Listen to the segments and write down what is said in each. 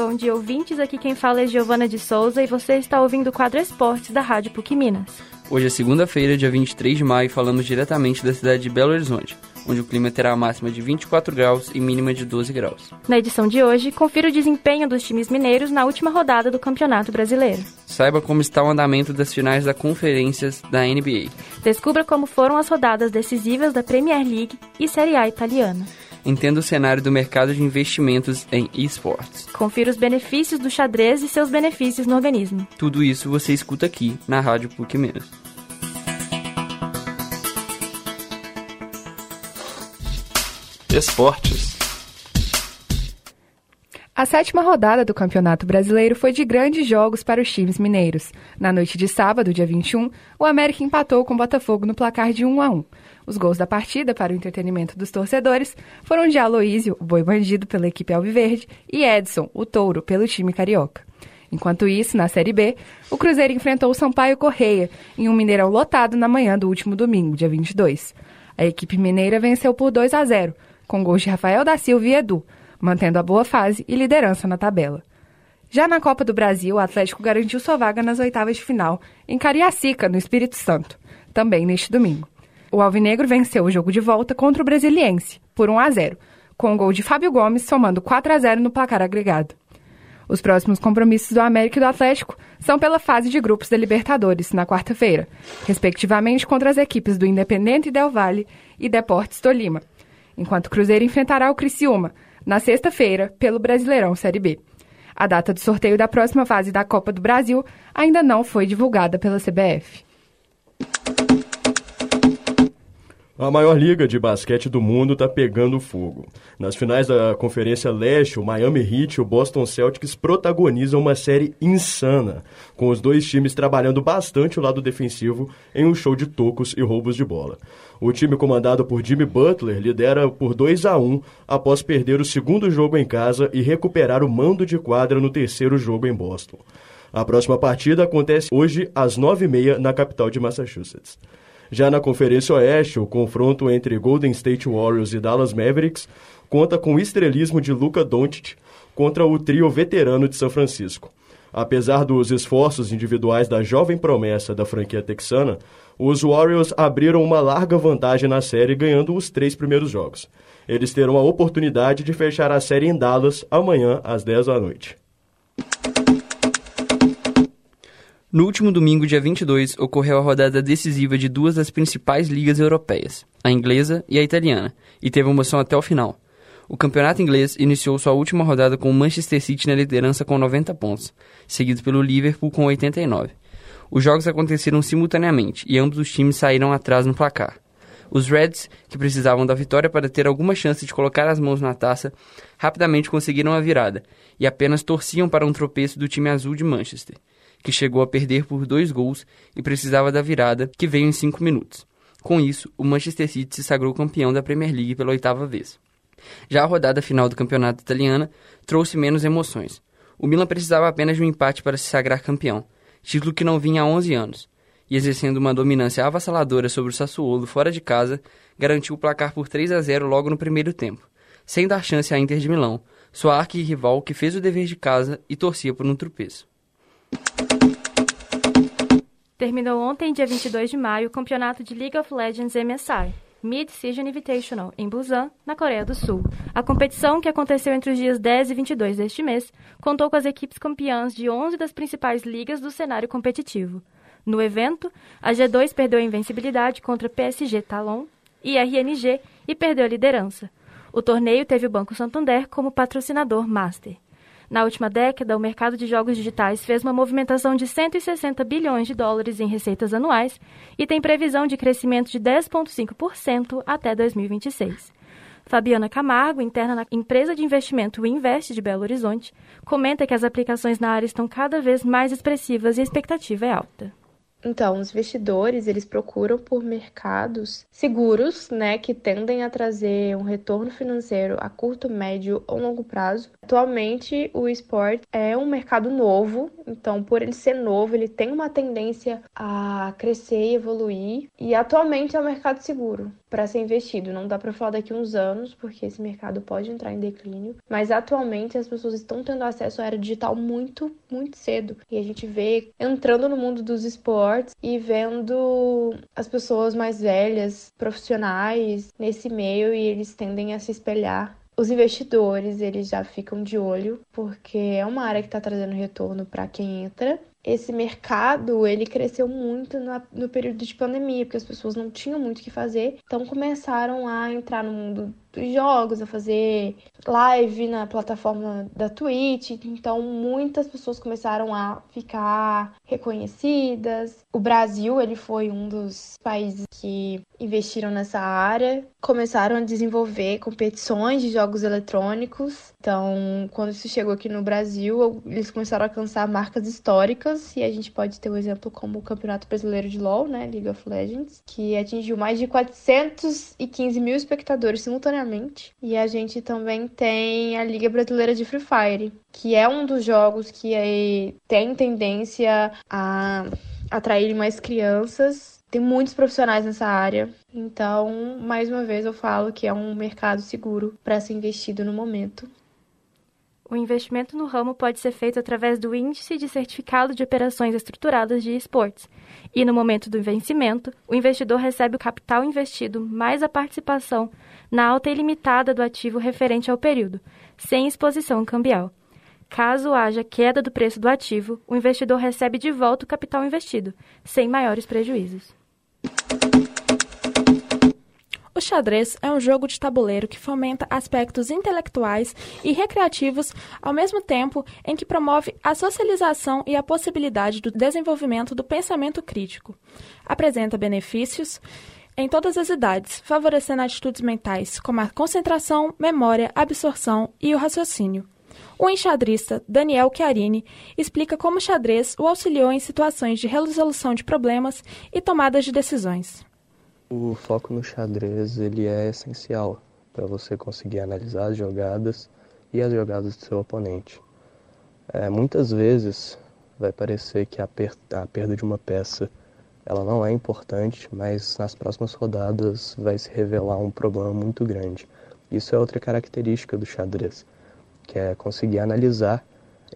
Bom dia, ouvintes. Aqui quem fala é Giovana de Souza e você está ouvindo o quadro Esportes da Rádio PUC Minas. Hoje é segunda-feira, dia 23 de maio, e falamos diretamente da cidade de Belo Horizonte, onde o clima terá a máxima de 24 graus e mínima de 12 graus. Na edição de hoje, confira o desempenho dos times mineiros na última rodada do Campeonato Brasileiro. Saiba como está o andamento das finais da conferências da NBA. Descubra como foram as rodadas decisivas da Premier League e Série A italiana. Entenda o cenário do mercado de investimentos em esportes. Confira os benefícios do xadrez e seus benefícios no organismo. Tudo isso você escuta aqui na Rádio PUC Minas. Esportes. A sétima rodada do Campeonato Brasileiro foi de grandes jogos para os times mineiros. Na noite de sábado, dia 21, o América empatou com o Botafogo no placar de 1 a 1. Os gols da partida, para o entretenimento dos torcedores, foram de Aloísio, o boi bandido pela equipe Alviverde, e Edson, o touro, pelo time carioca. Enquanto isso, na Série B, o Cruzeiro enfrentou o Sampaio Correia em um Mineirão lotado na manhã do último domingo, dia 22. A equipe mineira venceu por 2 a 0, com gols de Rafael da Silva e Edu, mantendo a boa fase e liderança na tabela. Já na Copa do Brasil, o Atlético garantiu sua vaga nas oitavas de final, em Cariacica, no Espírito Santo, também neste domingo. O Alvinegro venceu o jogo de volta contra o Brasiliense, por 1 a 0, com o gol de Fábio Gomes somando 4 a 0 no placar agregado. Os próximos compromissos do América e do Atlético são pela fase de grupos da Libertadores, na quarta-feira, respectivamente contra as equipes do Independente Del Valle e Deportes Tolima, enquanto o Cruzeiro enfrentará o Criciúma, na sexta-feira, pelo Brasileirão Série B. A data do sorteio da próxima fase da Copa do Brasil ainda não foi divulgada pela CBF. A maior liga de basquete do mundo está pegando fogo. Nas finais da Conferência Leste, o Miami Heat e o Boston Celtics protagonizam uma série insana, com os dois times trabalhando bastante o lado defensivo em um show de tocos e roubos de bola. O time comandado por Jimmy Butler lidera por 2 a 1 após perder o segundo jogo em casa e recuperar o mando de quadra no terceiro jogo em Boston. A próxima partida acontece hoje às 9h30 na capital de Massachusetts. Já na Conferência Oeste, o confronto entre Golden State Warriors e Dallas Mavericks conta com o estrelismo de Luka Doncic contra o trio veterano de São Francisco. Apesar dos esforços individuais da jovem promessa da franquia texana, os Warriors abriram uma larga vantagem na série, ganhando os três primeiros jogos. Eles terão a oportunidade de fechar a série em Dallas amanhã às 10 da noite. No último domingo, dia 22, ocorreu a rodada decisiva de duas das principais ligas europeias, a inglesa e a italiana, e teve emoção até o final. O campeonato inglês iniciou sua última rodada com o Manchester City na liderança com 90 pontos, seguido pelo Liverpool com 89. Os jogos aconteceram simultaneamente e ambos os times saíram atrás no placar. Os Reds, que precisavam da vitória para ter alguma chance de colocar as mãos na taça, rapidamente conseguiram a virada e apenas torciam para um tropeço do time azul de Manchester que chegou a perder por dois gols e precisava da virada, que veio em cinco minutos. Com isso, o Manchester City se sagrou campeão da Premier League pela oitava vez. Já a rodada final do campeonato italiano trouxe menos emoções. O Milan precisava apenas de um empate para se sagrar campeão, título que não vinha há 11 anos, e exercendo uma dominância avassaladora sobre o Sassuolo fora de casa, garantiu o placar por 3 a 0 logo no primeiro tempo, sem dar chance à Inter de Milão, sua arqui-rival que fez o dever de casa e torcia por um tropeço. Terminou ontem, dia 22 de maio, o campeonato de League of Legends MSI, Mid-Season Invitational, em Busan, na Coreia do Sul. A competição, que aconteceu entre os dias 10 e 22 deste mês, contou com as equipes campeãs de 11 das principais ligas do cenário competitivo. No evento, a G2 perdeu a invencibilidade contra PSG Talon e RNG e perdeu a liderança. O torneio teve o Banco Santander como patrocinador master. Na última década, o mercado de jogos digitais fez uma movimentação de 160 bilhões de dólares em receitas anuais e tem previsão de crescimento de 10,5% até 2026. Fabiana Camargo, interna na empresa de investimento Invest de Belo Horizonte, comenta que as aplicações na área estão cada vez mais expressivas e a expectativa é alta. Então, os investidores, eles procuram por mercados seguros, né, que tendem a trazer um retorno financeiro a curto, médio ou longo prazo. Atualmente, o esporte é um mercado novo, então, por ele ser novo, ele tem uma tendência a crescer e evoluir, e atualmente é um mercado seguro. Para ser investido. Não dá para falar daqui uns anos, porque esse mercado pode entrar em declínio, mas atualmente as pessoas estão tendo acesso à era digital muito, muito cedo. E a gente vê entrando no mundo dos esportes e vendo as pessoas mais velhas, profissionais nesse meio e eles tendem a se espelhar os investidores, eles já ficam de olho, porque é uma área que está trazendo retorno para quem entra. Esse mercado, ele cresceu muito no período de pandemia, porque as pessoas não tinham muito o que fazer, então começaram a entrar no mundo dos jogos, a fazer live na plataforma da Twitch. Então, muitas pessoas começaram a ficar reconhecidas. O Brasil, ele foi um dos países que investiram nessa área, começaram a desenvolver competições de jogos eletrônicos. Então, quando isso chegou aqui no Brasil, eles começaram a alcançar marcas históricas e a gente pode ter um exemplo como o Campeonato Brasileiro de LoL, né, League of Legends, que atingiu mais de 415 mil espectadores simultaneamente e a gente também tem a Liga Brasileira de Free Fire, que é um dos jogos que aí tem tendência a atrair mais crianças. Tem muitos profissionais nessa área. Então, mais uma vez, eu falo que é um mercado seguro para ser investido no momento. O investimento no ramo pode ser feito através do Índice de Certificado de Operações Estruturadas de Esportes. E no momento do vencimento, o investidor recebe o capital investido mais a participação na alta ilimitada do ativo referente ao período, sem exposição cambial. Caso haja queda do preço do ativo, o investidor recebe de volta o capital investido, sem maiores prejuízos. O xadrez é um jogo de tabuleiro que fomenta aspectos intelectuais e recreativos ao mesmo tempo em que promove a socialização e a possibilidade do desenvolvimento do pensamento crítico. Apresenta benefícios em todas as idades, favorecendo atitudes mentais como a concentração, memória, absorção e o raciocínio. O enxadrista Daniel Chiarini explica como o xadrez o auxiliou em situações de resolução de problemas e tomadas de decisões. O foco no xadrez ele é essencial para você conseguir analisar as jogadas e as jogadas do seu oponente. É, muitas vezes vai parecer que a, per a perda de uma peça ela não é importante, mas nas próximas rodadas vai se revelar um problema muito grande. Isso é outra característica do xadrez, que é conseguir analisar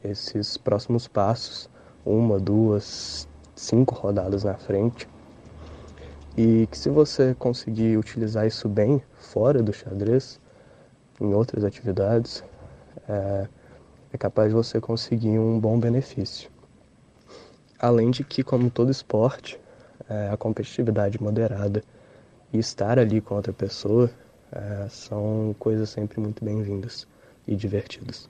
esses próximos passos, uma, duas, cinco rodadas na frente, e que se você conseguir utilizar isso bem fora do xadrez, em outras atividades, é, é capaz de você conseguir um bom benefício. Além de que, como todo esporte, é, a competitividade moderada e estar ali com outra pessoa é, são coisas sempre muito bem-vindas e divertidas.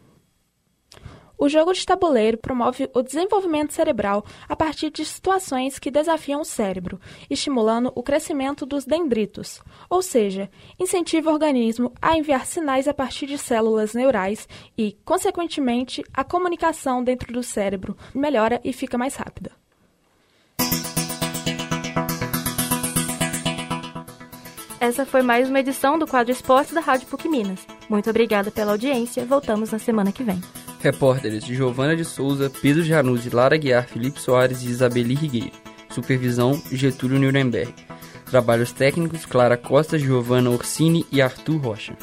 O jogo de tabuleiro promove o desenvolvimento cerebral a partir de situações que desafiam o cérebro, estimulando o crescimento dos dendritos, ou seja, incentiva o organismo a enviar sinais a partir de células neurais e, consequentemente, a comunicação dentro do cérebro melhora e fica mais rápida. Essa foi mais uma edição do quadro Esportes da Rádio PUC Minas. Muito obrigada pela audiência. Voltamos na semana que vem. Repórteres Giovana de Souza, Pedro Januzzi, Lara Guiar, Felipe Soares e Isabeli Rigueiro. Supervisão, Getúlio Nuremberg. Trabalhos técnicos, Clara Costa, Giovana Orsini e Arthur Rocha.